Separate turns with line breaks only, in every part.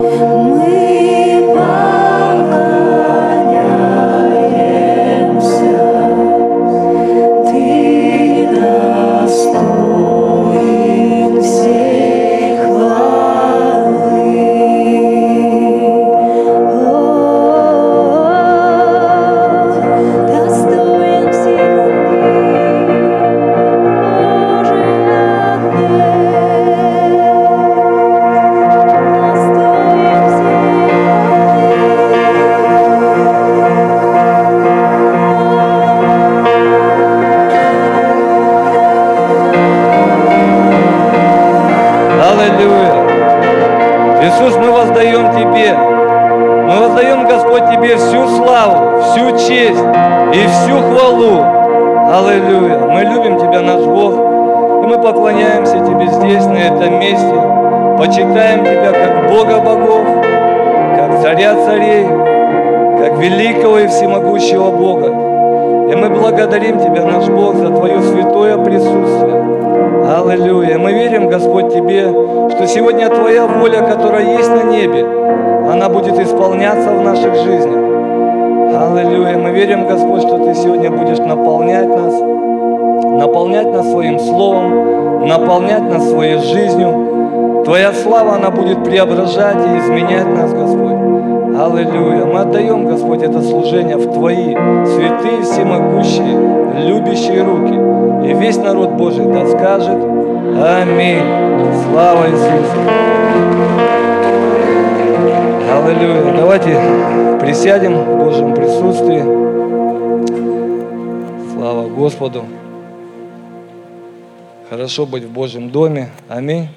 Мы
исполняться в наших жизнях. Аллилуйя. Мы верим, Господь, что Ты сегодня будешь наполнять нас, наполнять нас Своим Словом, наполнять нас Своей жизнью. Твоя слава, она будет преображать и изменять нас, Господь. Аллилуйя. Мы отдаем, Господь, это служение в Твои святые, всемогущие, любящие руки. И весь народ Божий да скажет Аминь. Слава Иисусу. Аллилуйя. Давайте присядем в Божьем присутствии. Слава Господу. Хорошо быть в Божьем доме. Аминь.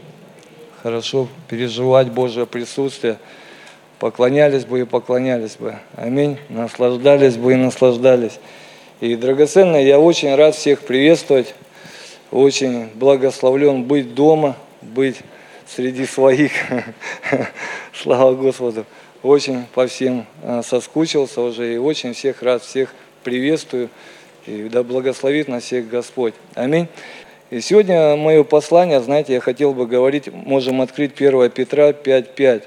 Хорошо переживать Божье присутствие. Поклонялись бы и поклонялись бы. Аминь. Наслаждались бы и наслаждались. И, драгоценные, я очень рад всех приветствовать. Очень благословлен быть дома, быть среди своих. Слава Господу. Очень по всем а, соскучился уже и очень всех рад, всех приветствую. И да благословит нас всех Господь. Аминь. И сегодня мое послание, знаете, я хотел бы говорить, можем открыть 1 Петра 5.5.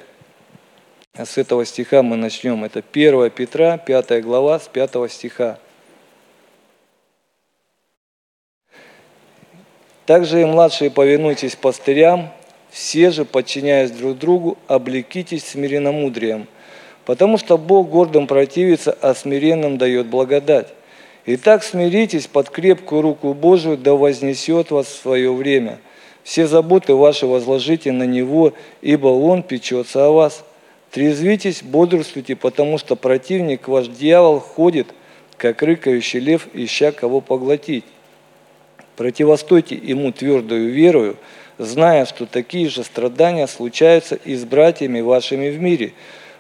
С этого стиха мы начнем. Это 1 Петра, 5 глава, с 5 стиха. Также и младшие повинуйтесь пастырям, все же, подчиняясь друг другу, облекитесь смиренномудрием, потому что Бог гордым противится, а смиренным дает благодать. Итак, смиритесь под крепкую руку Божию, да вознесет вас в свое время. Все заботы ваши возложите на Него, ибо Он печется о вас. Трезвитесь, бодрствуйте, потому что противник ваш дьявол ходит, как рыкающий лев, ища кого поглотить. Противостойте ему твердою верою, зная, что такие же страдания случаются и с братьями вашими в мире.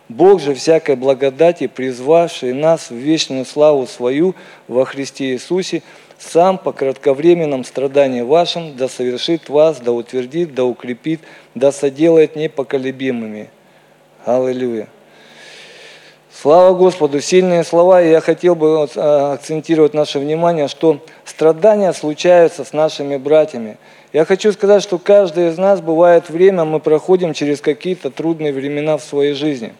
Бог же всякой благодати, призвавший нас в вечную славу свою во Христе Иисусе, сам по кратковременном страдании вашим да совершит вас, да утвердит, да укрепит, да соделает непоколебимыми. Аллилуйя. Слава Господу, сильные слова, и я хотел бы а, акцентировать наше внимание, что страдания случаются с нашими братьями. Я хочу сказать, что каждый из нас бывает время, мы проходим через какие-то трудные времена в своей жизни.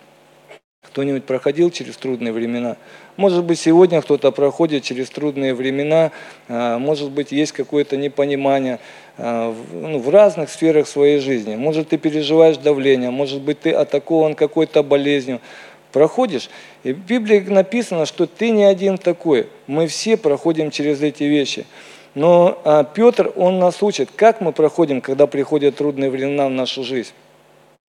Кто-нибудь проходил через трудные времена? Может быть, сегодня кто-то проходит через трудные времена, а, может быть, есть какое-то непонимание а, ну, в разных сферах своей жизни. Может, ты переживаешь давление, может быть, ты атакован какой-то болезнью проходишь. И в Библии написано, что ты не один такой. Мы все проходим через эти вещи. Но а, Петр, он нас учит, как мы проходим, когда приходят трудные времена в нашу жизнь.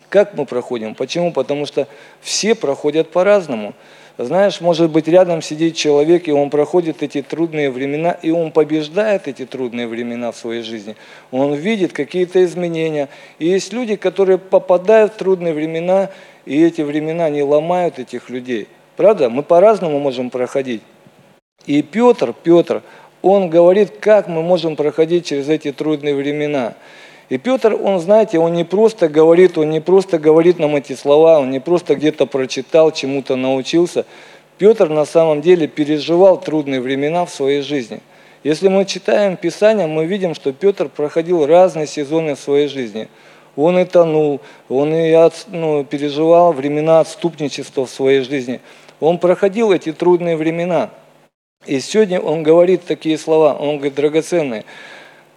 Как мы проходим? Почему? Потому что все проходят по-разному. Знаешь, может быть, рядом сидит человек, и он проходит эти трудные времена, и он побеждает эти трудные времена в своей жизни. Он видит какие-то изменения. И есть люди, которые попадают в трудные времена, и эти времена не ломают этих людей. Правда? Мы по-разному можем проходить. И Петр, Петр, он говорит, как мы можем проходить через эти трудные времена. И Петр, он, знаете, он не просто говорит, он не просто говорит нам эти слова, он не просто где-то прочитал, чему-то научился. Петр на самом деле переживал трудные времена в своей жизни. Если мы читаем Писание, мы видим, что Петр проходил разные сезоны в своей жизни – он и тонул, он и от, ну, переживал времена отступничества в своей жизни. Он проходил эти трудные времена. И сегодня он говорит такие слова, он говорит, драгоценные,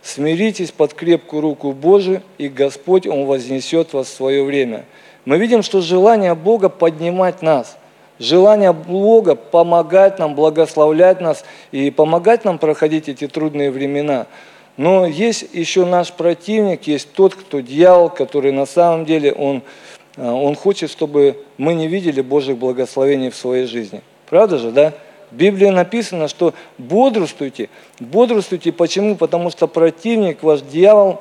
смиритесь под крепкую руку Божию, и Господь, Он вознесет вас в свое время. Мы видим, что желание Бога поднимать нас, желание Бога помогать нам, благословлять нас и помогать нам проходить эти трудные времена. Но есть еще наш противник, есть тот, кто дьявол, который на самом деле, он, а, он хочет, чтобы мы не видели Божьих благословений в своей жизни. Правда же, да? В Библии написано, что бодрствуйте. Бодрствуйте почему? Потому что противник, ваш дьявол,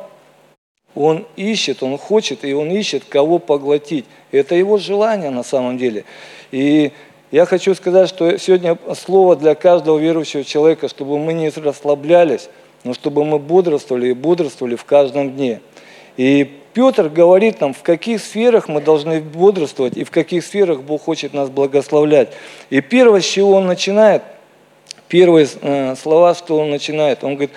он ищет, он хочет, и он ищет, кого поглотить. Это его желание на самом деле. И я хочу сказать, что сегодня слово для каждого верующего человека, чтобы мы не расслаблялись, но чтобы мы бодрствовали и бодрствовали в каждом дне. И Петр говорит нам, в каких сферах мы должны бодрствовать и в каких сферах Бог хочет нас благословлять. И первое, с чего он начинает, первые э, слова, что он начинает, он говорит,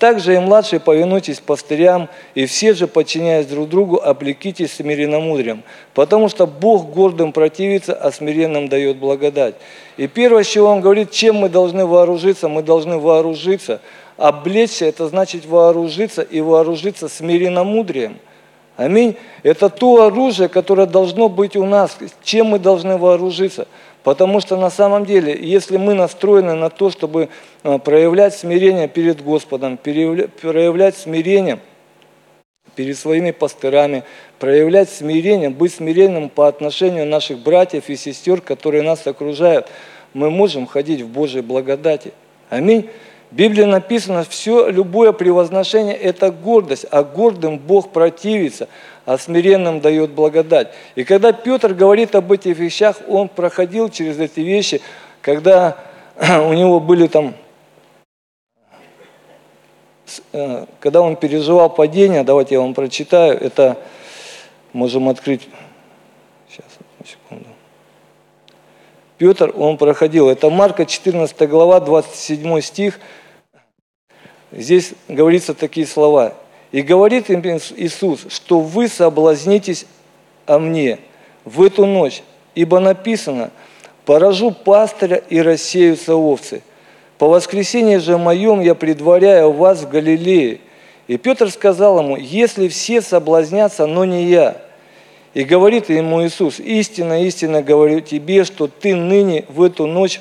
также и младшие повинуйтесь пастырям, и все же, подчиняясь друг другу, облекитесь смиренномудрием, потому что Бог гордым противится, а смиренным дает благодать. И первое, с чего он говорит, чем мы должны вооружиться, мы должны вооружиться. Облечься – это значит вооружиться, и вооружиться смиренномудрием. Аминь. Это то оружие, которое должно быть у нас. Чем мы должны вооружиться – Потому что на самом деле, если мы настроены на то, чтобы а, проявлять смирение перед Господом, проявлять смирение перед своими пастырами, проявлять смирение, быть смиренным по отношению наших братьев и сестер, которые нас окружают, мы можем ходить в Божьей благодати. Аминь. В Библии написано, все, любое превозношение – это гордость, а гордым Бог противится, а смиренным дает благодать. И когда Петр говорит об этих вещах, он проходил через эти вещи, когда у него были там, э, когда он переживал падение, давайте я вам прочитаю, это можем открыть, сейчас, секунду. Петр, он проходил, это Марка 14 глава, 27 стих, Здесь говорится такие слова. «И говорит им Иисус, что вы соблазнитесь о мне в эту ночь, ибо написано, поражу пастыря и рассеются овцы. По воскресенье же моем я предваряю вас в Галилее». И Петр сказал ему, если все соблазнятся, но не я. И говорит ему Иисус, истинно, истинно говорю тебе, что ты ныне в эту ночь,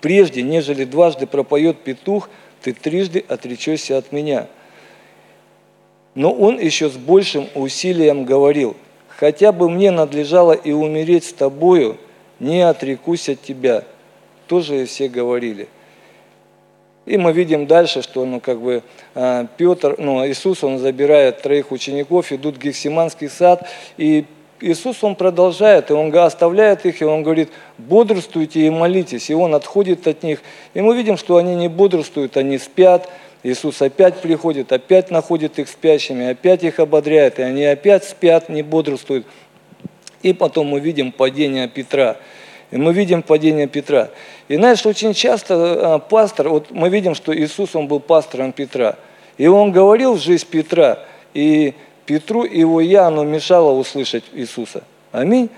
прежде, нежели дважды пропоет петух – ты трижды отречешься от меня. Но он еще с большим усилием говорил, хотя бы мне надлежало и умереть с тобою, не отрекусь от тебя. Тоже все говорили. И мы видим дальше, что ну, как бы, а, Петр, ну, Иисус, он забирает троих учеников, идут в Гефсиманский сад, и Иисус, Он продолжает, и Он оставляет их, и Он говорит, бодрствуйте и молитесь, и Он отходит от них. И мы видим, что они не бодрствуют, они спят. Иисус опять приходит, опять находит их спящими, опять их ободряет, и они опять спят, не бодрствуют. И потом мы видим падение Петра. И мы видим падение Петра. И знаешь, очень часто а, пастор, вот мы видим, что Иисус, он был пастором Петра. И он говорил в жизнь Петра, и Петру его Иоанну мешало услышать Иисуса. Аминь.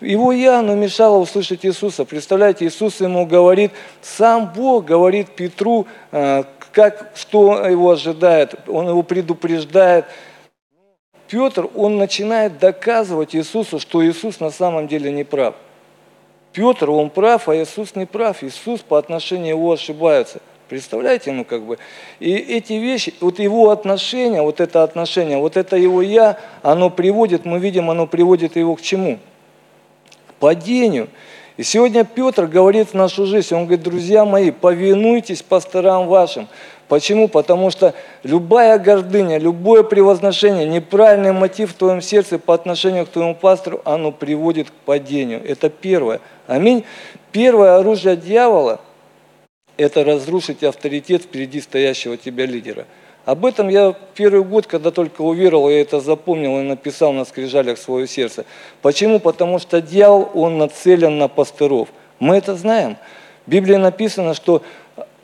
Его Иоанну мешало услышать Иисуса. Представляете, Иисус ему говорит, сам Бог говорит Петру, э, как, что его ожидает. Он его предупреждает. Петр, он начинает доказывать Иисусу, что Иисус на самом деле не прав. Петр, он прав, а Иисус не прав. Иисус по отношению его ошибается. Представляете, ну как бы. И эти вещи, вот его отношение, вот это отношение, вот это его я, оно приводит, мы видим, оно приводит его к чему? К падению. И сегодня Петр говорит в нашу жизнь, он говорит, друзья мои, повинуйтесь пасторам вашим. Почему? Потому что любая гордыня, любое превозношение, неправильный мотив в твоем сердце по отношению к твоему пастору, оно приводит к падению. Это первое. Аминь. Первое оружие дьявола – это разрушить авторитет впереди стоящего тебя лидера. Об этом я первый год, когда только уверовал, я это запомнил и написал на скрижалях свое сердце. Почему? Потому что дьявол, он нацелен на пастыров. Мы это знаем. В Библии написано, что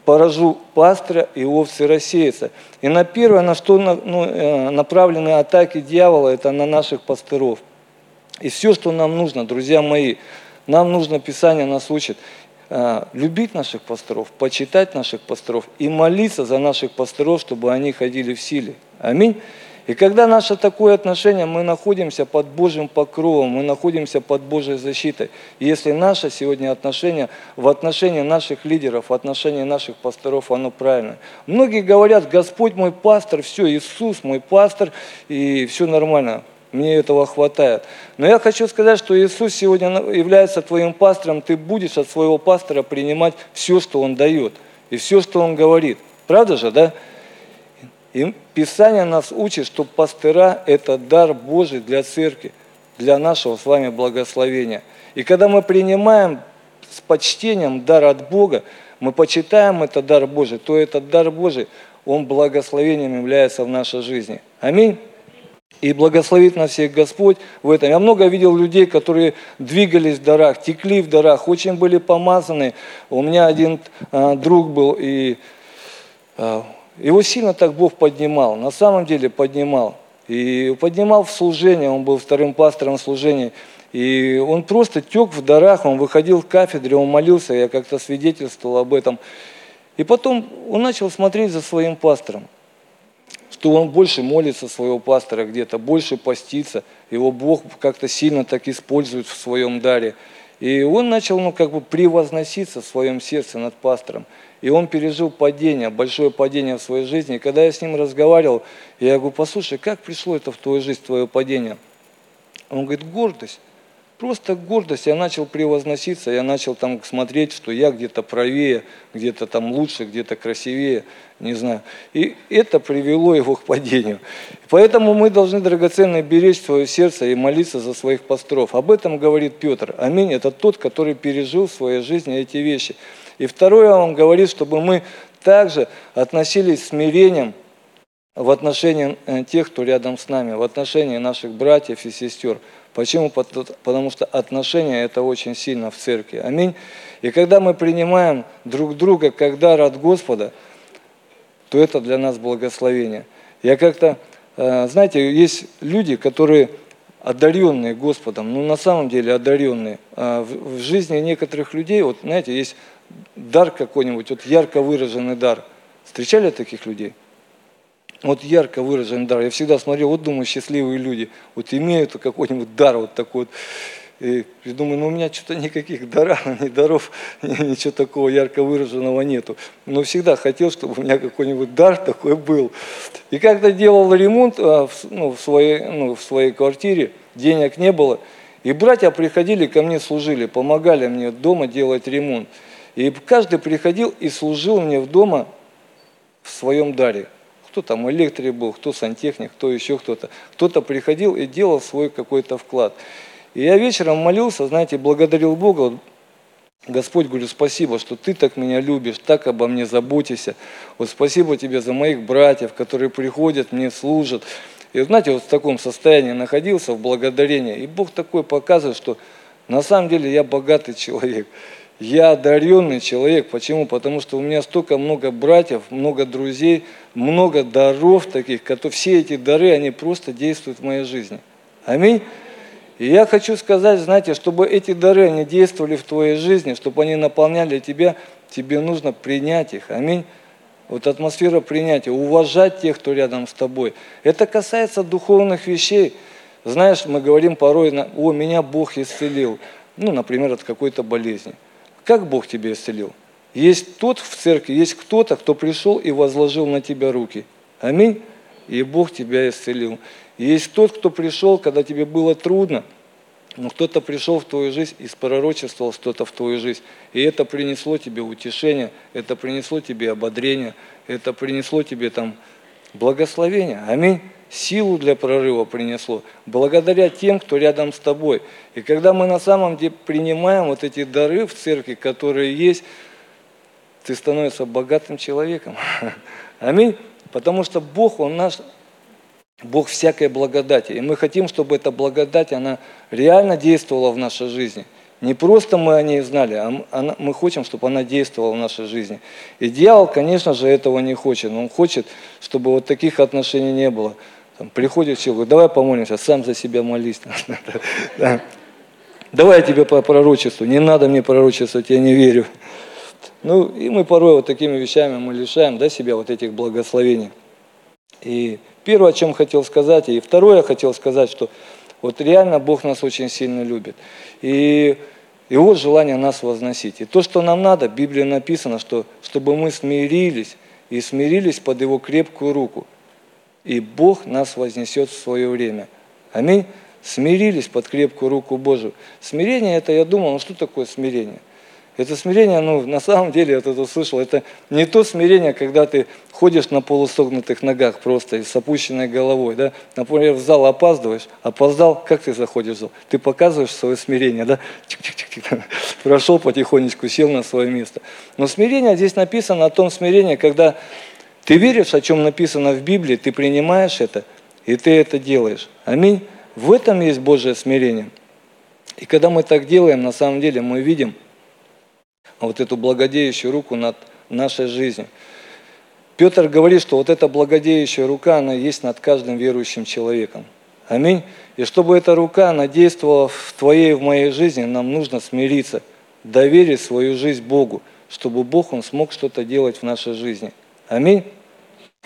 поражу пастыря, и овцы рассеются. И на первое, на что ну, э, направлены атаки дьявола, это на наших пастыров. И все, что нам нужно, друзья мои, нам нужно, Писание нас учит, любить наших пасторов, почитать наших пасторов и молиться за наших пасторов, чтобы они ходили в силе. Аминь. И когда наше такое отношение, мы находимся под Божьим покровом, мы находимся под Божьей защитой. Если наше сегодня отношение в отношении наших лидеров, в отношении наших пасторов, оно правильное. Многие говорят, Господь мой пастор, все, Иисус мой пастор, и все нормально. Мне этого хватает. Но я хочу сказать, что Иисус сегодня является твоим пастором, ты будешь от своего пастора принимать все, что Он дает, и все, что Он говорит. Правда же, да? И Писание нас учит, что пастыра – это дар Божий для церкви, для нашего с вами благословения. И когда мы принимаем с почтением дар от Бога, мы почитаем этот дар Божий, то этот дар Божий, он благословением является в нашей жизни. Аминь. И благословит нас всех Господь в этом. Я много видел людей, которые двигались в дарах, текли в дарах, очень были помазаны. У меня один а, друг был, и а, его сильно так Бог поднимал, на самом деле поднимал. И поднимал в служение, он был вторым пастором служения. И он просто тек в дарах, он выходил в кафедре, он молился, я как-то свидетельствовал об этом. И потом он начал смотреть за своим пастором, что он больше молится своего пастора где-то, больше постится, его Бог как-то сильно так использует в своем даре. И он начал ну, как бы превозноситься в своем сердце над пастором. И он пережил падение, большое падение в своей жизни. И когда я с ним разговаривал, я говорю, послушай, как пришло это в твою жизнь, твое падение? Он говорит, гордость. Просто гордость. Я начал превозноситься, я начал там смотреть, что я где-то правее, где-то там лучше, где-то красивее, не знаю. И это привело его к падению. Поэтому мы должны драгоценно беречь свое сердце и молиться за своих пасторов. Об этом говорит Петр. Аминь. Это тот, который пережил в своей жизни эти вещи. И второе, он говорит, чтобы мы также относились смирением в отношении э, тех, кто рядом с нами, в отношении наших братьев и сестер. Почему? Потому что отношения это очень сильно в церкви. Аминь. И когда мы принимаем друг друга как дар от Господа, то это для нас благословение. Я как-то, э, знаете, есть люди, которые одаренные Господом, ну на самом деле одаренные. А в жизни некоторых людей, вот знаете, есть дар какой-нибудь, вот ярко выраженный дар. Встречали таких людей? Вот ярко выраженный дар. Я всегда смотрел, вот думаю, счастливые люди, вот имеют какой-нибудь дар вот такой вот. И, и думаю, ну у меня что-то никаких даров, ни даров, ничего такого ярко выраженного нету. Но всегда хотел, чтобы у меня какой-нибудь дар такой был. И когда делал ремонт а, ну, в, своей, ну, в своей квартире, денег не было, и братья приходили ко мне, служили, помогали мне дома делать ремонт. И каждый приходил и служил мне в дома в своем даре. Кто там электрик был, кто сантехник, кто еще кто-то. Кто-то приходил и делал свой какой-то вклад. И я вечером молился, знаете, благодарил Бога. Господь, говорю, спасибо, что ты так меня любишь, так обо мне заботишься. Вот спасибо тебе за моих братьев, которые приходят, мне служат. И знаете, вот в таком состоянии находился, в благодарении. И Бог такой показывает, что на самом деле я богатый человек. Я одаренный человек. Почему? Потому что у меня столько много братьев, много друзей, много даров таких, которые все эти дары, они просто действуют в моей жизни. Аминь. И я хочу сказать, знаете, чтобы эти дары, они действовали в твоей жизни, чтобы они наполняли тебя, тебе нужно принять их. Аминь. Вот атмосфера принятия, уважать тех, кто рядом с тобой. Это касается духовных вещей. Знаешь, мы говорим порой, о, меня Бог исцелил. Ну, например, от какой-то болезни. Как Бог тебя исцелил? Есть тот в церкви, есть кто-то, кто пришел и возложил на тебя руки. Аминь. И Бог тебя исцелил. есть тот, кто пришел, когда тебе было трудно, но кто-то пришел в твою жизнь и пророчествовал что-то в твою жизнь. И это принесло тебе утешение, это принесло тебе ободрение, это принесло тебе там благословение. Аминь силу для прорыва принесло, благодаря тем, кто рядом с тобой. И когда мы на самом деле принимаем вот эти дары в церкви, которые есть, ты становишься богатым человеком. Аминь. Потому что Бог, Он наш, Бог всякой благодати. И мы хотим, чтобы эта благодать, она реально действовала в нашей жизни. Не просто мы о ней знали, а мы хотим, чтобы она действовала в нашей жизни. И дьявол, конечно же, этого не хочет. Он хочет, чтобы вот таких отношений не было. Там, приходит человек, давай помолимся, сам за себя молись. Да. Давай я тебе по пророчеству. Не надо мне пророчествовать, я не верю. Ну, и мы порой вот такими вещами мы лишаем да, себя вот этих благословений. И первое, о чем хотел сказать, и второе хотел сказать, что вот реально Бог нас очень сильно любит. И Его желание нас возносить. И то, что нам надо, в Библии написано, что чтобы мы смирились и смирились под Его крепкую руку. И Бог нас вознесет в свое время. Аминь. Смирились под крепкую руку Божию. Смирение это, я думал, ну что такое смирение? Это смирение, ну, на самом деле, я тут услышал, это не то смирение, когда ты ходишь на полусогнутых ногах просто и с опущенной головой, да. Например, в зал опаздываешь, опоздал, как ты заходишь в зал? Ты показываешь свое смирение, да. Чик-чик-чик-чик. Прошел потихонечку, сел на свое место. Но смирение, здесь написано о том смирении, когда ты веришь, о чем написано в Библии, ты принимаешь это, и ты это делаешь. Аминь. В этом есть Божье смирение. И когда мы так делаем, на самом деле мы видим вот эту благодеющую руку над нашей жизнью. Петр говорит, что вот эта благодеющая рука, она есть над каждым верующим человеком. Аминь. И чтобы эта рука, она действовала в твоей и в моей жизни, нам нужно смириться, доверить свою жизнь Богу, чтобы Бог, Он смог что-то делать в нашей жизни. Аминь.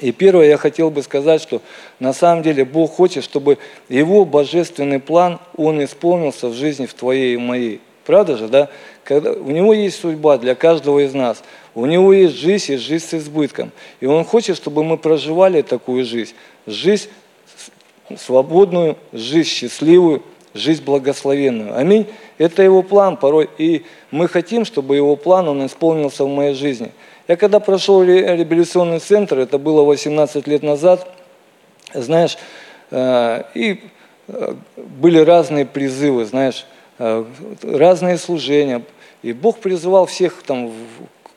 И первое, я хотел бы сказать, что на самом деле Бог хочет, чтобы Его божественный план, Он исполнился в жизни в твоей и моей. Правда же, да? Когда, у Него есть судьба для каждого из нас. У Него есть жизнь и жизнь с избытком. И Он хочет, чтобы мы проживали такую жизнь. Жизнь свободную, жизнь счастливую, жизнь благословенную. Аминь. Это Его план порой. И мы хотим, чтобы Его план, Он исполнился в моей жизни. Я когда прошел реабилитационный центр, это было 18 лет назад, знаешь, э, и э, были разные призывы, знаешь, э, разные служения. И Бог призывал всех там,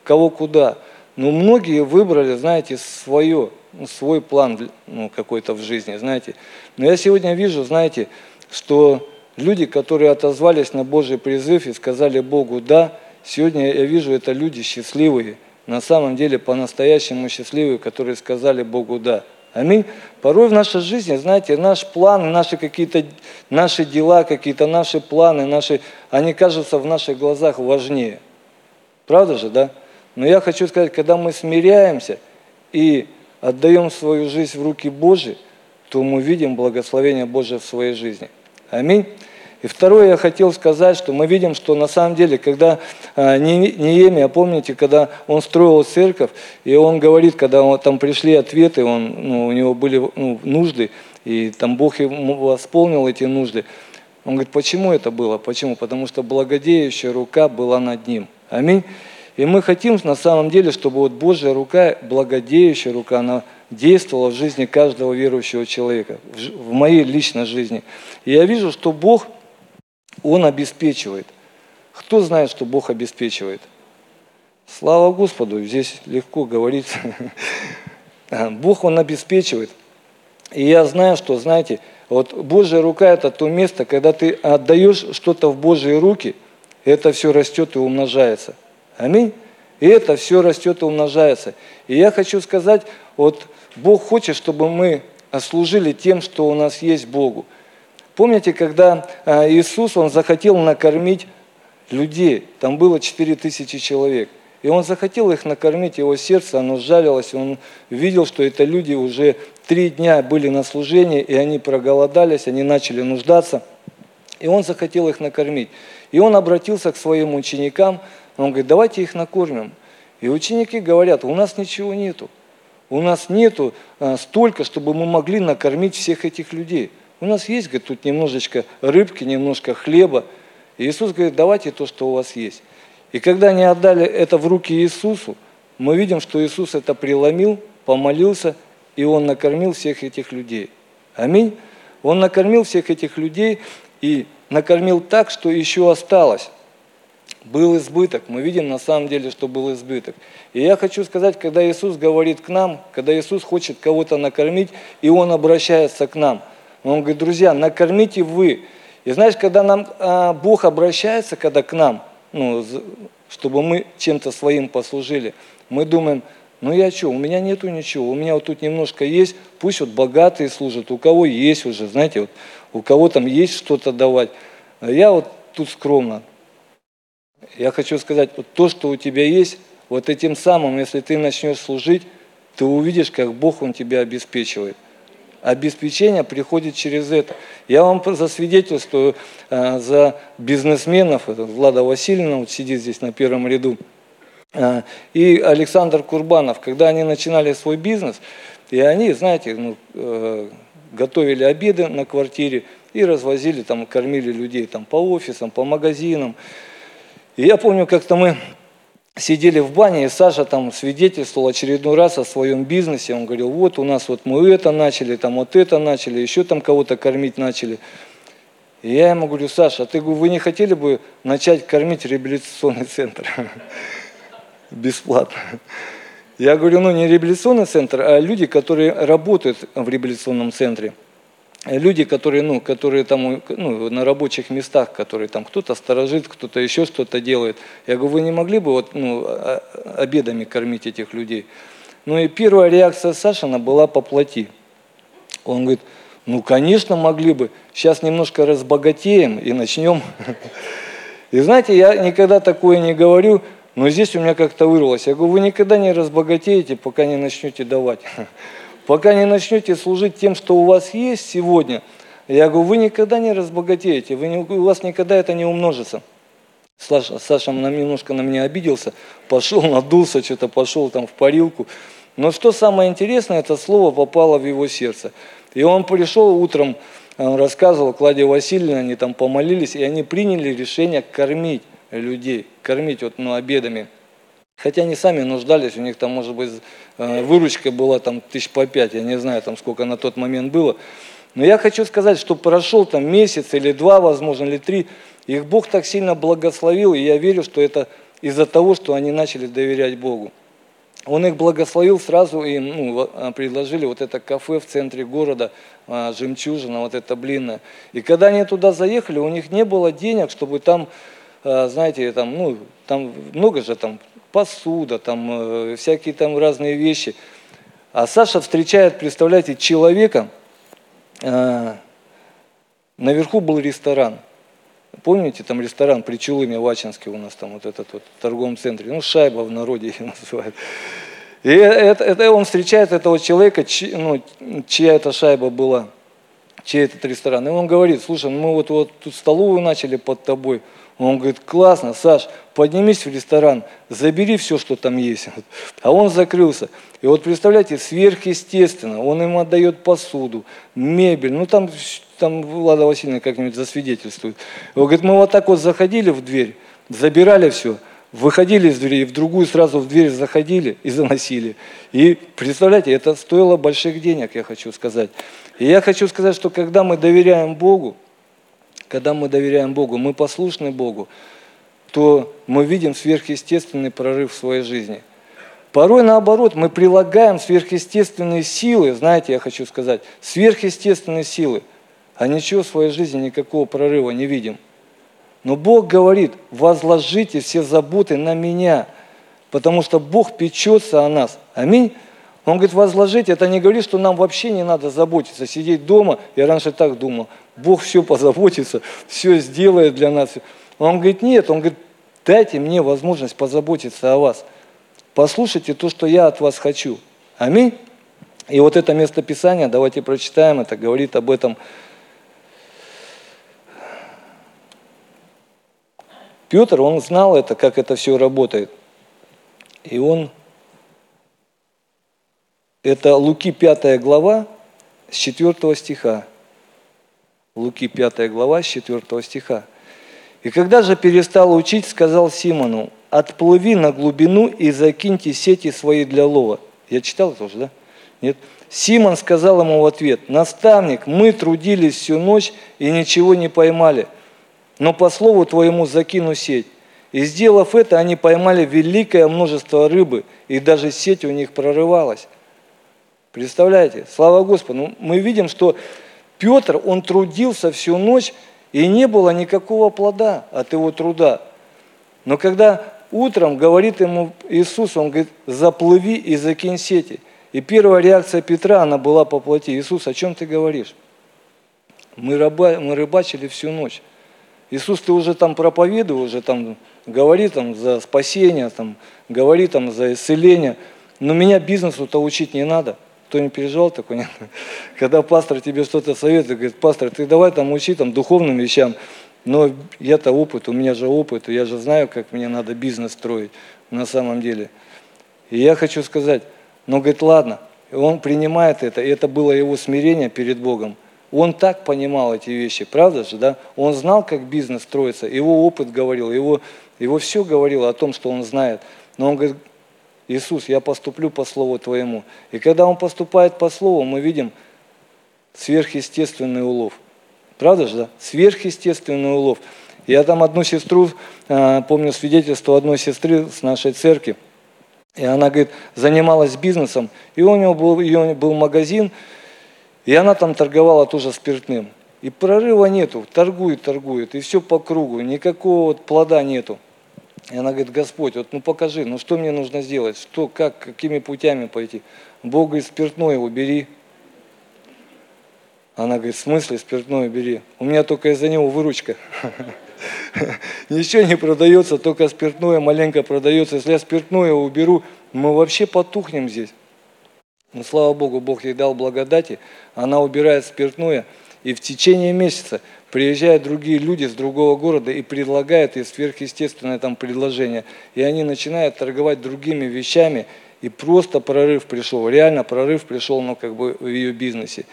кого куда. Но многие выбрали, знаете, свое, ну, свой план ну, какой-то в жизни, знаете. Но я сегодня вижу, знаете, что люди, которые отозвались на Божий призыв и сказали Богу «да», сегодня я вижу, это люди счастливые, на самом деле по-настоящему счастливые, которые сказали Богу «да». Аминь. Порой в нашей жизни, знаете, наш план, наши какие-то, наши дела, какие-то наши планы, наши, они кажутся в наших глазах важнее. Правда же, да? Но я хочу сказать, когда мы смиряемся и отдаем свою жизнь в руки Божьи, то мы видим благословение Божие в своей жизни. Аминь. И второе я хотел сказать, что мы видим, что на самом деле, когда а, Неемия, помните, когда он строил церковь, и он говорит, когда он, там пришли ответы, он, ну, у него были ну, нужды, и там Бог ему восполнил эти нужды. Он говорит, почему это было? Почему? Потому что благодеющая рука была над ним. Аминь. И мы хотим на самом деле, чтобы вот Божья рука, благодеющая рука, она действовала в жизни каждого верующего человека, в моей личной жизни. И я вижу, что Бог, Он обеспечивает. Кто знает, что Бог обеспечивает? Слава Господу, здесь легко говорить. Бог, Он обеспечивает. И я знаю, что, знаете, вот Божья рука – это то место, когда ты отдаешь что-то в Божьи руки, это все растет и умножается. Аминь. И это все растет и умножается. И я хочу сказать, вот Бог хочет, чтобы мы служили тем, что у нас есть Богу. Помните, когда а, Иисус, Он захотел накормить людей, там было 4 тысячи человек, и Он захотел их накормить, его сердце, оно сжалилось, он видел, что это люди уже три дня были на служении, и они проголодались, они начали нуждаться, и Он захотел их накормить. И Он обратился к своим ученикам, он говорит, давайте их накормим. И ученики говорят, у нас ничего нету. У нас нету а, столько, чтобы мы могли накормить всех этих людей. У нас есть, говорит, тут немножечко рыбки, немножко хлеба. И Иисус говорит, давайте то, что у вас есть. И когда они отдали это в руки Иисусу, мы видим, что Иисус это преломил, помолился, и Он накормил всех этих людей. Аминь. Он накормил всех этих людей и накормил так, что еще осталось был избыток. Мы видим на самом деле, что был избыток. И я хочу сказать, когда Иисус говорит к нам, когда Иисус хочет кого-то накормить, и Он обращается к нам, Он говорит, друзья, накормите вы. И знаешь, когда нам а, Бог обращается, когда к нам, ну, чтобы мы чем-то своим послужили, мы думаем, ну я что, у меня нету ничего, у меня вот тут немножко есть, пусть вот богатые служат, у кого есть уже, знаете, вот, у кого там есть что-то давать. Я вот тут скромно. Я хочу сказать, вот то, что у тебя есть, вот этим самым, если ты начнешь служить, ты увидишь, как Бог Он тебя обеспечивает. Обеспечение приходит через это. Я вам засвидетельствую э, за бизнесменов, это Влада Васильевна вот сидит здесь на первом ряду, э, и Александр Курбанов, когда они начинали свой бизнес, и они, знаете, ну, э, готовили обеды на квартире и развозили, там, кормили людей там, по офисам, по магазинам. И я помню, как-то мы сидели в бане, и Саша там свидетельствовал очередной раз о своем бизнесе. Он говорил, вот у нас вот мы это начали, там вот это начали, еще там кого-то кормить начали. И я ему говорю, Саша, а ты вы не хотели бы начать кормить реабилитационный центр? Бесплатно. Я говорю, ну не реабилитационный центр, а люди, которые работают в реабилитационном центре люди, которые, ну, которые там ну, на рабочих местах, которые там кто-то сторожит, кто-то еще что-то делает. Я говорю, вы не могли бы вот, ну, обедами кормить этих людей? Ну и первая реакция Сашина была поплати. Он говорит, ну, конечно, могли бы. Сейчас немножко разбогатеем и начнем. И знаете, я никогда такое не говорю, но здесь у меня как-то вырвалось. Я говорю, вы никогда не разбогатеете, пока не начнете давать. Пока не начнете служить тем, что у вас есть сегодня, я говорю, вы никогда не разбогатеете, вы не, у вас никогда это не умножится. Саша, Саша немножко на меня обиделся, пошел, надулся, что-то пошел там в парилку. Но что самое интересное, это слово попало в его сердце. И он пришел утром, он рассказывал, Кладе Васильевна, они там помолились, и они приняли решение кормить людей, кормить вот, ну, обедами. Хотя они сами нуждались, у них там, может быть, э, выручка была там тысяч по пять, я не знаю, там сколько на тот момент было. Но я хочу сказать, что прошел там месяц или два, возможно, или три, их Бог так сильно благословил, и я верю, что это из-за того, что они начали доверять Богу. Он их благословил сразу, и ну, а, предложили вот это кафе в центре города, а, жемчужина, вот это блинная. И когда они туда заехали, у них не было денег, чтобы там, а, знаете, там, ну, там много же там посуда, там э, всякие там разные вещи. А Саша встречает, представляете, человека, э, наверху был ресторан. Помните, там ресторан при Чулыме в Ачинске у нас там вот этот вот в торговом центре, ну шайба в народе ее называют. И это, это он встречает этого человека, чь, ну, чья эта шайба была, чей этот ресторан. И он говорит, слушай, ну мы вот, вот тут столовую начали под тобой, он говорит, классно, Саш, поднимись в ресторан, забери все, что там есть. А он закрылся. И вот представляете, сверхъестественно, он им отдает посуду, мебель, ну там, там Влада Васильевна как-нибудь засвидетельствует. Он говорит, мы вот так вот заходили в дверь, забирали все, выходили из двери, в другую сразу в дверь заходили и заносили. И представляете, это стоило больших денег, я хочу сказать. И я хочу сказать, что когда мы доверяем Богу, когда мы доверяем Богу, мы послушны Богу, то мы видим сверхъестественный прорыв в своей жизни. Порой наоборот, мы прилагаем сверхъестественные силы, знаете, я хочу сказать, сверхъестественные силы, а ничего в своей жизни, никакого прорыва не видим. Но Бог говорит, возложите все заботы на меня, потому что Бог печется о нас. Аминь. Он говорит, возложить, это не говорит, что нам вообще не надо заботиться, сидеть дома. Я раньше так думал, Бог все позаботится, все сделает для нас. Он говорит, нет, он говорит, дайте мне возможность позаботиться о вас. Послушайте то, что я от вас хочу. Аминь. И вот это место Писания, давайте прочитаем, это говорит об этом. Петр, он знал это, как это все работает. И он это Луки 5 глава с 4 стиха. Луки 5 глава с 4 стиха. «И когда же перестал учить, сказал Симону, отплыви на глубину и закиньте сети свои для лова». Я читал это уже, да? Нет? Симон сказал ему в ответ, «Наставник, мы трудились всю ночь и ничего не поймали, но по слову твоему закину сеть». И сделав это, они поймали великое множество рыбы, и даже сеть у них прорывалась. Представляете? Слава Господу. Ну, мы видим, что Петр, он трудился всю ночь, И не было никакого плода от его труда. Но когда утром говорит ему Иисус, он говорит, заплыви и закинь сети. И первая реакция Петра, она была по плоти. Иисус, о чем ты говоришь? Мы, рыба, мы рыбачили всю ночь. Иисус, ты уже там проповедуй, уже там говори там за спасение, там, говори там за исцеление. Но меня бизнесу-то учить не надо. Кто не переживал такой? Нет? Когда пастор тебе что-то советует, говорит, пастор, ты давай там учи там духовным вещам. Но я-то опыт, у меня же опыт, я же знаю, как мне надо бизнес строить на самом деле. И я хочу сказать, ну, говорит, ладно, он принимает это, и это было его смирение перед Богом. Он так понимал эти вещи, правда же, да? Он знал, как бизнес строится, его опыт говорил, его, его все говорило о том, что он знает. Но он говорит, Иисус, я поступлю по Слову Твоему. И когда Он поступает по Слову, мы видим сверхъестественный улов. Правда же, да? Сверхъестественный улов. Я там одну сестру, а, помню свидетельство одной сестры с нашей церкви, и она, говорит, занималась бизнесом, и у нее был, ее был магазин, и она там торговала тоже спиртным. И прорыва нету, торгует, торгует, и все по кругу, никакого вот плода нету. И она говорит, Господь, вот ну покажи, ну что мне нужно сделать, что, как, какими путями пойти. Бог говорит, спиртное убери. Она говорит, в смысле спиртное бери? У меня только из-за него выручка. Ничего не продается, только спиртное маленько продается. Если я спиртное уберу, мы вообще потухнем здесь. Но слава Богу, Бог ей дал благодати, она убирает спиртное, и в течение месяца приезжают другие люди с другого города и предлагают ей сверхъестественное там предложение. И они начинают торговать другими вещами, и просто прорыв пришел, реально прорыв пришел ну, как бы в ее бизнесе.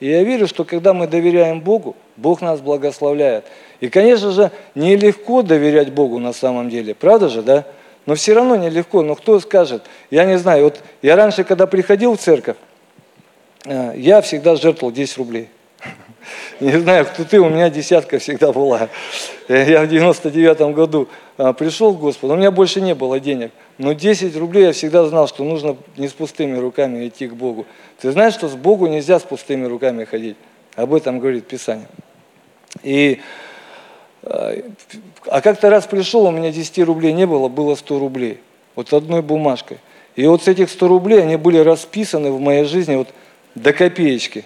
И я верю, что когда мы доверяем Богу, Бог нас благословляет. И, конечно же, нелегко доверять Богу на самом деле, правда же, да? Но все равно нелегко. Но кто скажет? Я не знаю. Вот я раньше, когда приходил в церковь, э, я всегда жертвовал 10 рублей. Не знаю, кто ты, у меня десятка всегда была. Я в 99 году а, пришел к Господу, у меня больше не было денег. Но 10 рублей я всегда знал, что нужно не с пустыми руками идти к Богу. Ты знаешь, что с Богу нельзя с пустыми руками ходить? Об этом говорит Писание. И а, а как-то раз пришел, у меня 10 рублей не было, было 100 рублей. Вот одной бумажкой. И вот с этих 100 рублей они были расписаны в моей жизни вот до копеечки.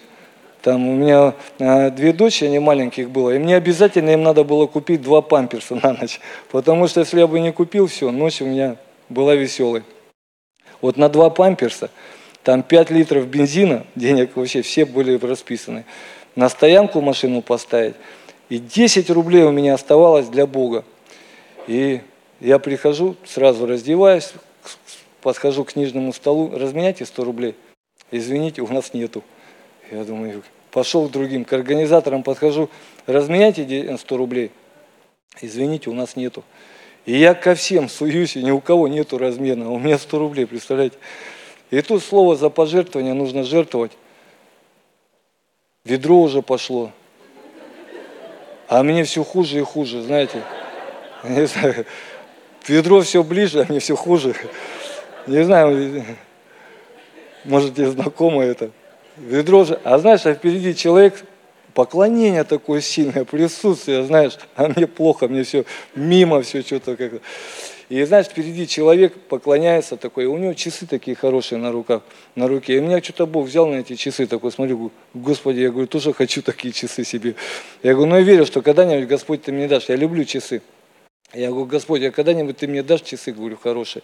Там у меня э, две дочери, они маленьких было, и мне обязательно им надо было купить два памперса на ночь. Потому что если я бы не купил все, ночь у меня была веселой. Вот на два памперса, там 5 литров бензина, денег вообще все были расписаны. На стоянку машину поставить. И 10 рублей у меня оставалось для Бога. И я прихожу, сразу раздеваюсь, подхожу к книжному столу, разменяйте 100 рублей. Извините, у нас нету. Я думаю, пошел к другим, к организаторам подхожу, разменяйте 100 рублей. Извините, у нас нету. И я ко всем суюсь, и ни у кого нету размена, а у меня 100 рублей, представляете? И тут слово за пожертвование нужно жертвовать. Ведро уже пошло. А мне все хуже и хуже, знаете. Не знаю, ведро все ближе, а мне все хуже. Не знаю, может, тебе знакомо это ведро а знаешь, а впереди человек, поклонение такое сильное, присутствие, знаешь, а мне плохо, мне все мимо, все что-то как-то. И знаешь, впереди человек поклоняется такой, у него часы такие хорошие на руках, на руке. И меня что-то Бог взял на эти часы, такой, смотрю, Господи, я говорю, тоже хочу такие часы себе. Я говорю, ну я верю, что когда-нибудь Господь ты мне дашь, я люблю часы. Я говорю, Господь, а когда-нибудь ты мне дашь часы, говорю, хорошие.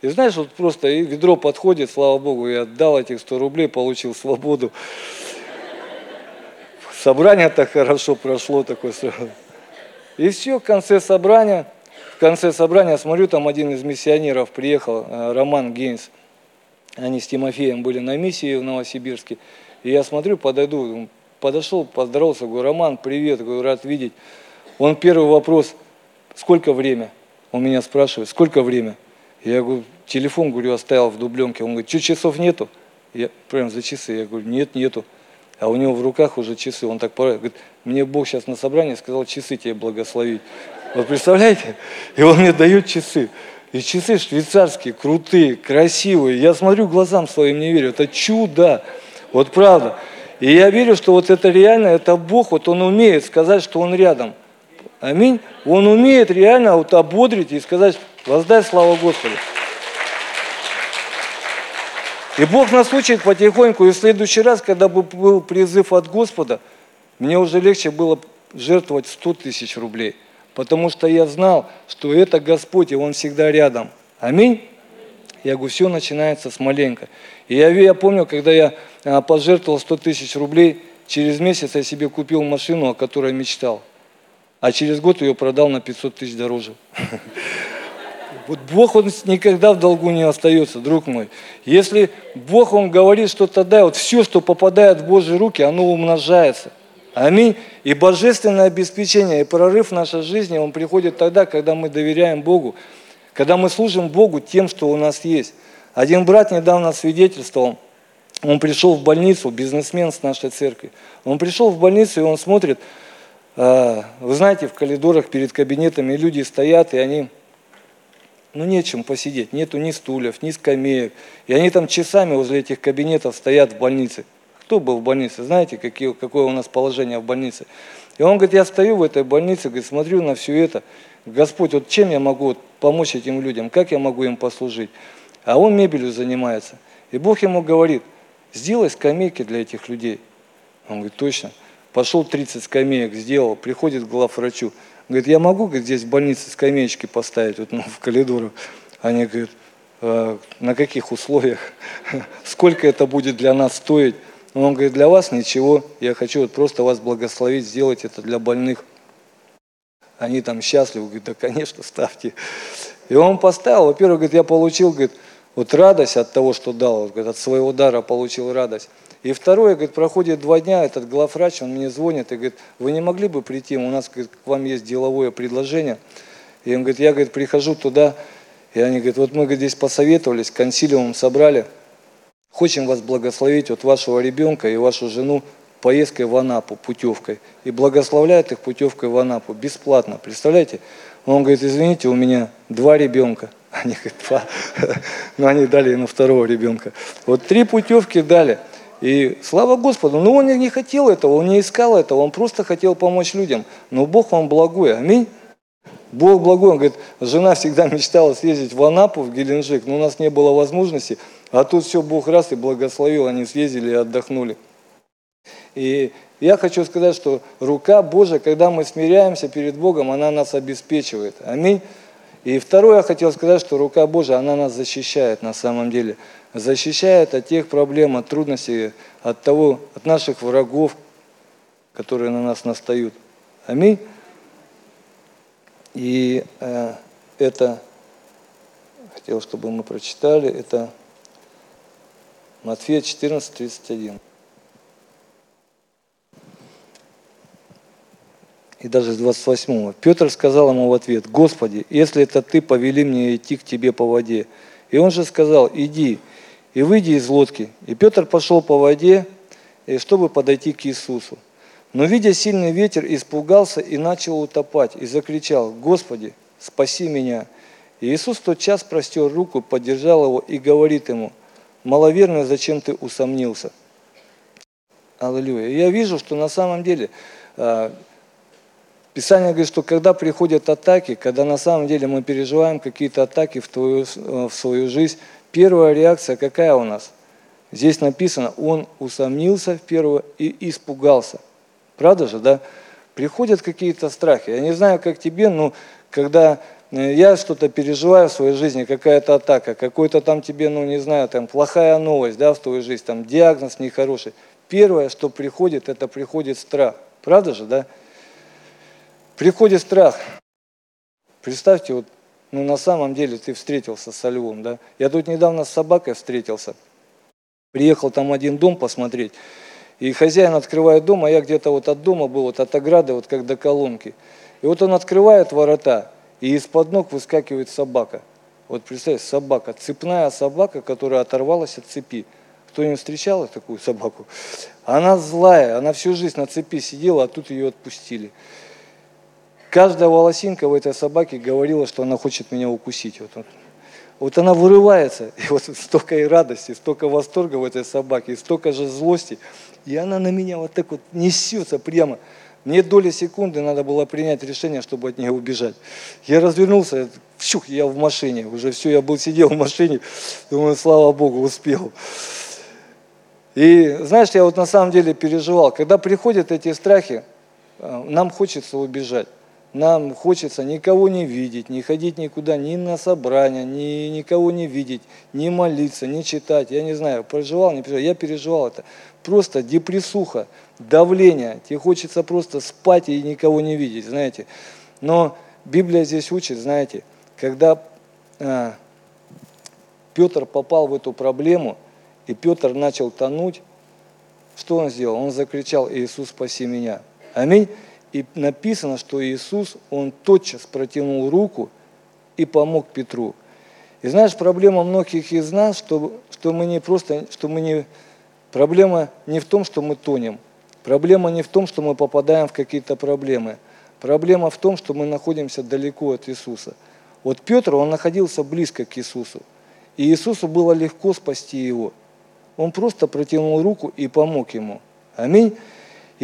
И знаешь, вот просто и ведро подходит, слава Богу, я отдал этих 100 рублей, получил свободу. Собрание так хорошо прошло такое. И все, в конце собрания, в конце собрания, смотрю, там один из миссионеров приехал, э, Роман Гейнс. Они с Тимофеем были на миссии в Новосибирске. И я смотрю, подойду, подошел, поздоровался, говорю, Роман, привет, говорю, рад видеть. Он первый вопрос, сколько время? Он меня спрашивает, сколько время? Я говорю, телефон, говорю, оставил в дубленке. Он говорит, что, часов нету? Я прям за часы. Я говорю, нет, нету. А у него в руках уже часы. Он так пора. Говорит, мне Бог сейчас на собрании сказал часы тебе благословить. Вот представляете? И он мне дает часы. И часы швейцарские, крутые, красивые. Я смотрю глазам своим, не верю. Это чудо. Вот правда. И я верю, что вот это реально, это Бог, вот Он умеет сказать, что Он рядом. Аминь. Он умеет реально вот ободрить и сказать, воздай славу Господу. И Бог нас учит потихоньку, и в следующий раз, когда бы был призыв от Господа, мне уже легче было жертвовать 100 тысяч рублей, потому что я знал, что это Господь, и Он всегда рядом. Аминь. Я говорю, все начинается с маленько. И я, я помню, когда я а, пожертвовал 100 тысяч рублей, через месяц я себе купил машину, о которой мечтал. А через год ее продал на 500 тысяч дороже. Вот Бог, Он никогда в долгу не остается, друг мой. Если Бог, Он говорит что-то дай, вот все, что попадает в Божьи руки, оно умножается. Аминь. И божественное обеспечение, и прорыв в нашей жизни, он приходит тогда, когда мы доверяем Богу, когда мы служим Богу тем, что у нас есть. Один брат недавно свидетельствовал, он пришел в больницу, бизнесмен с нашей церкви. Он пришел в больницу, и он смотрит, вы знаете, в коридорах перед кабинетами люди стоят, и они ну нечем посидеть, нету ни стульев, ни скамеек. И они там часами возле этих кабинетов стоят в больнице. Кто был в больнице, знаете, какие, какое у нас положение в больнице? И он говорит, я стою в этой больнице, говорит, смотрю на все это. Господь, вот чем я могу помочь этим людям, как я могу им послужить? А он мебелью занимается. И Бог ему говорит, сделай скамейки для этих людей. Он говорит, точно. Пошел 30 скамеек, сделал, приходит к главврачу. Говорит, я могу говорит, здесь в больнице скамеечки поставить вот, ну, в коридорах? Они говорят, «А на каких условиях? Сколько это будет для нас стоить? Он говорит, для вас ничего, я хочу вот просто вас благословить, сделать это для больных. Они там счастливы, говорит, да, конечно, ставьте. И он поставил, во-первых, говорит, я получил, говорит, вот радость от того, что дал, говорит, от своего дара получил радость. И второе, говорит, проходит два дня, этот главврач, он мне звонит и говорит, вы не могли бы прийти, у нас говорит, к вам есть деловое предложение. И он говорит, я говорит, прихожу туда, и они говорят, вот мы говорит, здесь посоветовались, консилиум собрали, хотим вас благословить, вот вашего ребенка и вашу жену поездкой в Анапу, путевкой. И благословляют их путевкой в Анапу, бесплатно, представляете? Он говорит, извините, у меня два ребенка. Они говорят, два. Но они дали ему второго ребенка. Вот три путевки дали – и слава Господу, но он не хотел этого, он не искал этого, он просто хотел помочь людям. Но Бог вам благой, аминь. Бог благой, он говорит, жена всегда мечтала съездить в Анапу, в Геленджик, но у нас не было возможности, а тут все Бог раз и благословил, они съездили и отдохнули. И я хочу сказать, что рука Божия, когда мы смиряемся перед Богом, она нас обеспечивает. Аминь. И второе, я хотел сказать, что рука Божия, она нас защищает на самом деле защищает от тех проблем, от трудностей, от того, от наших врагов, которые на нас настают. Аминь. И э, это, хотел, чтобы мы прочитали, это Матфея 14, 31. И даже с 28. Петр сказал ему в ответ, «Господи, если это Ты, повели мне идти к Тебе по воде». И он же сказал, «Иди» и выйди из лодки. И Петр пошел по воде, чтобы подойти к Иисусу. Но, видя сильный ветер, испугался и начал утопать, и закричал, «Господи, спаси меня!» И Иисус в тот час простер руку, поддержал его и говорит ему, «Маловерно, зачем ты усомнился?» Аллилуйя. я вижу, что на самом деле а, Писание говорит, что когда приходят атаки, когда на самом деле мы переживаем какие-то атаки в, твою, в свою жизнь, Первая реакция какая у нас? Здесь написано, он усомнился в первого и испугался. Правда же, да? Приходят какие-то страхи. Я не знаю, как тебе, но когда э, я что-то переживаю в своей жизни, какая-то атака, какой-то там тебе, ну не знаю, там плохая новость, да, в твою жизнь, там диагноз нехороший. Первое, что приходит, это приходит страх. Правда же, да? Приходит страх. Представьте, вот ну на самом деле ты встретился со львом, да? Я тут недавно с собакой встретился. Приехал там один дом посмотреть. И хозяин открывает дом, а я где-то вот от дома был, вот от ограды, вот как до колонки. И вот он открывает ворота, и из-под ног выскакивает собака. Вот представь, собака, цепная собака, которая оторвалась от цепи. Кто-нибудь встречал такую собаку? Она злая, она всю жизнь на цепи сидела, а тут ее отпустили. Каждая волосинка в этой собаке говорила, что она хочет меня укусить. Вот, вот она вырывается, и вот столько и радости, столько восторга в этой собаке, и столько же злости, и она на меня вот так вот несется прямо. Мне доли секунды надо было принять решение, чтобы от нее убежать. Я развернулся, щух, я в машине, уже все, я был сидел в машине, думаю, слава Богу, успел. И знаешь, я вот на самом деле переживал, когда приходят эти страхи, э, нам хочется убежать. Нам хочется никого не видеть, не ходить никуда, ни на собрания, ни, никого не видеть, не молиться, не читать. Я не знаю, переживал, не переживал. Я переживал это. Просто депрессуха, давление. Тебе хочется просто спать и никого не видеть, знаете. Но Библия здесь учит, знаете, когда а, Петр попал в эту проблему, и Петр начал тонуть, что он сделал? Он закричал, Иисус, спаси меня. Аминь. И написано, что Иисус, Он тотчас протянул руку и помог Петру. И знаешь, проблема многих из нас, что, что мы не просто, что мы не, проблема не в том, что мы тонем, проблема не в том, что мы попадаем в какие-то проблемы, проблема в том, что мы находимся далеко от Иисуса. Вот Петр, он находился близко к Иисусу, и Иисусу было легко спасти его. Он просто протянул руку и помог ему. Аминь.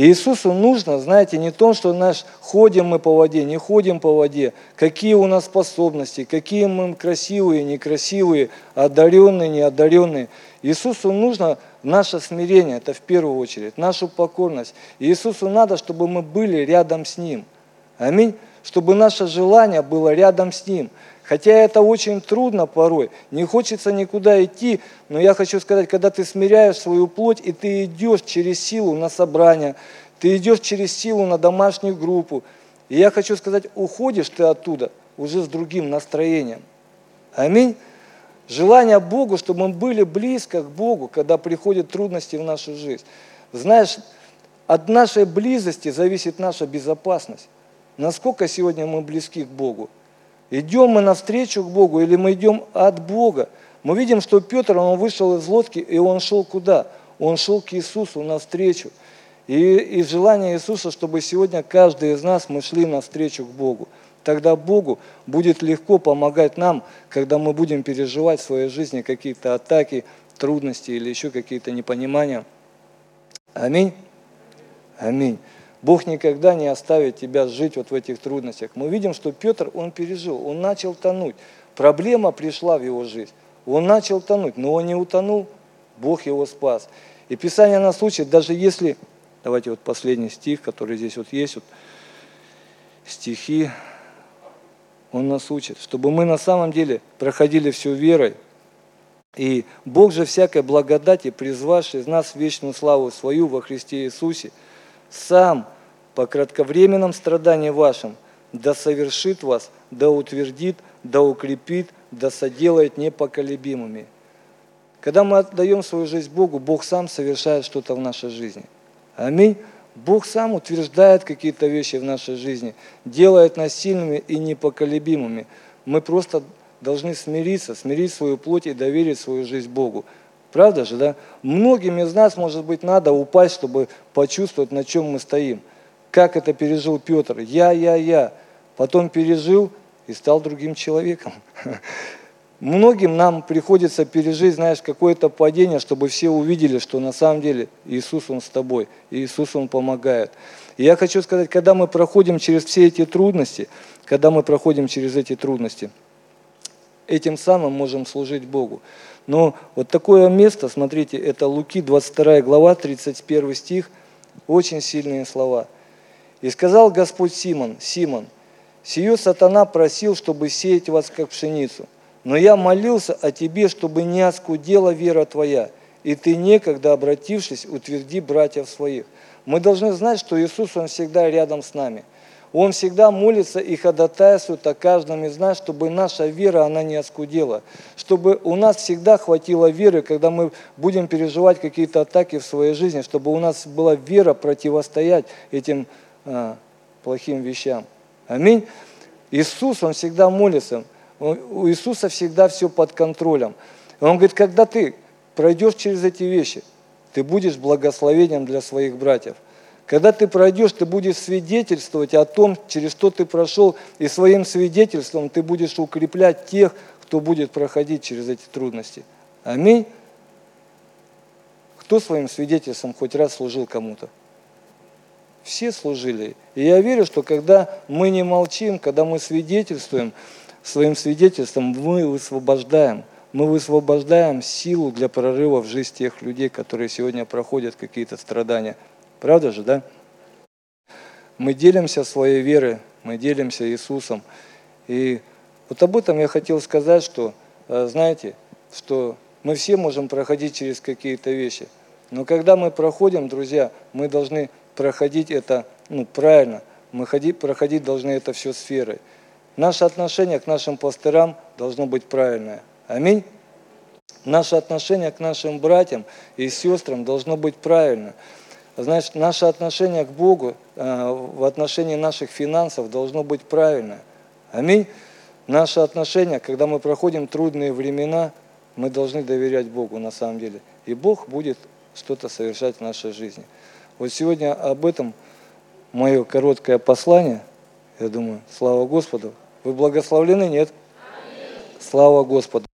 Иисусу нужно, знаете, не то, что наш ходим мы по воде, не ходим по воде, какие у нас способности, какие мы красивые, некрасивые, одаренные, неодаренные. Иисусу нужно наше смирение, это в первую очередь, нашу покорность. Иисусу надо, чтобы мы были рядом с Ним. Аминь. Чтобы наше желание было рядом с Ним. Хотя это очень трудно порой, не хочется никуда идти, но я хочу сказать, когда ты смиряешь свою плоть, и ты идешь через силу на собрание, ты идешь через силу на домашнюю группу, и я хочу сказать, уходишь ты оттуда уже с другим настроением. Аминь. Желание Богу, чтобы мы были близко к Богу, когда приходят трудности в нашу жизнь. Знаешь, от нашей близости зависит наша безопасность. Насколько сегодня мы близки к Богу? Идем мы навстречу к Богу или мы идем от Бога? Мы видим, что Петр, он вышел из лодки, и он шел куда? Он шел к Иисусу навстречу. И, и желание Иисуса, чтобы сегодня каждый из нас мы шли навстречу к Богу. Тогда Богу будет легко помогать нам, когда мы будем переживать в своей жизни какие-то атаки, трудности или еще какие-то непонимания. Аминь. Аминь. Бог никогда не оставит тебя жить вот в этих трудностях. Мы видим, что Петр, он пережил, он начал тонуть. Проблема пришла в его жизнь. Он начал тонуть, но он не утонул, Бог его спас. И Писание нас учит, даже если, давайте вот последний стих, который здесь вот есть, вот, стихи, он нас учит, чтобы мы на самом деле проходили все верой. И Бог же всякой благодати, призвавший из нас вечную славу свою во Христе Иисусе – сам по кратковременном страдании вашим да совершит вас, да утвердит, да укрепит, да соделает непоколебимыми. Когда мы отдаем свою жизнь Богу, Бог сам совершает что-то в нашей жизни. Аминь. Бог сам утверждает какие-то вещи в нашей жизни, делает нас сильными и непоколебимыми. Мы просто должны смириться, смирить свою плоть и доверить свою жизнь Богу. Правда же, да? Многим из нас, может быть, надо упасть, чтобы почувствовать, на чем мы стоим. Как это пережил Петр? Я, я, я. Потом пережил и стал другим человеком. Многим нам приходится пережить, знаешь, какое-то падение, чтобы все увидели, что на самом деле Иисус, Он с тобой, Иисус, Он помогает. И я хочу сказать, когда мы проходим через все эти трудности, когда мы проходим через эти трудности, этим самым можем служить Богу. Но вот такое место, смотрите, это Луки 22 глава, 31 стих, очень сильные слова. «И сказал Господь Симон, Симон, сию сатана просил, чтобы сеять вас, как пшеницу, но я молился о тебе, чтобы не оскудела вера твоя, и ты некогда, обратившись, утверди братьев своих». Мы должны знать, что Иисус, Он всегда рядом с нами – он всегда молится и ходатайствует о каждом из нас, чтобы наша вера, она не оскудела. Чтобы у нас всегда хватило веры, когда мы будем переживать какие-то атаки в своей жизни, чтобы у нас была вера противостоять этим а, плохим вещам. Аминь. Иисус, Он всегда молится. У Иисуса всегда все под контролем. Он говорит, когда ты пройдешь через эти вещи, ты будешь благословением для своих братьев. Когда ты пройдешь, ты будешь свидетельствовать о том, через что ты прошел, и своим свидетельством ты будешь укреплять тех, кто будет проходить через эти трудности. Аминь. Кто своим свидетельством хоть раз служил кому-то? Все служили. И я верю, что когда мы не молчим, когда мы свидетельствуем, своим свидетельством мы высвобождаем. Мы высвобождаем силу для прорыва в жизнь тех людей, которые сегодня проходят какие-то страдания. Правда же, да? Мы делимся своей верой, мы делимся Иисусом. И вот об этом я хотел сказать, что, э, знаете, что мы все можем проходить через какие-то вещи. Но когда мы проходим, друзья, мы должны проходить это ну, правильно. Мы ходить, проходить должны это все сферой. Наше отношение к нашим пастырам должно быть правильное. Аминь. Наше отношение к нашим братьям и сестрам должно быть правильно. Значит, наше отношение к Богу э, в отношении наших финансов должно быть правильное. Аминь. Наше отношение, когда мы проходим трудные времена, мы должны доверять Богу на самом деле. И Бог будет что-то совершать в нашей жизни. Вот сегодня об этом мое короткое послание. Я думаю, слава Господу. Вы благословлены, нет? Слава Господу.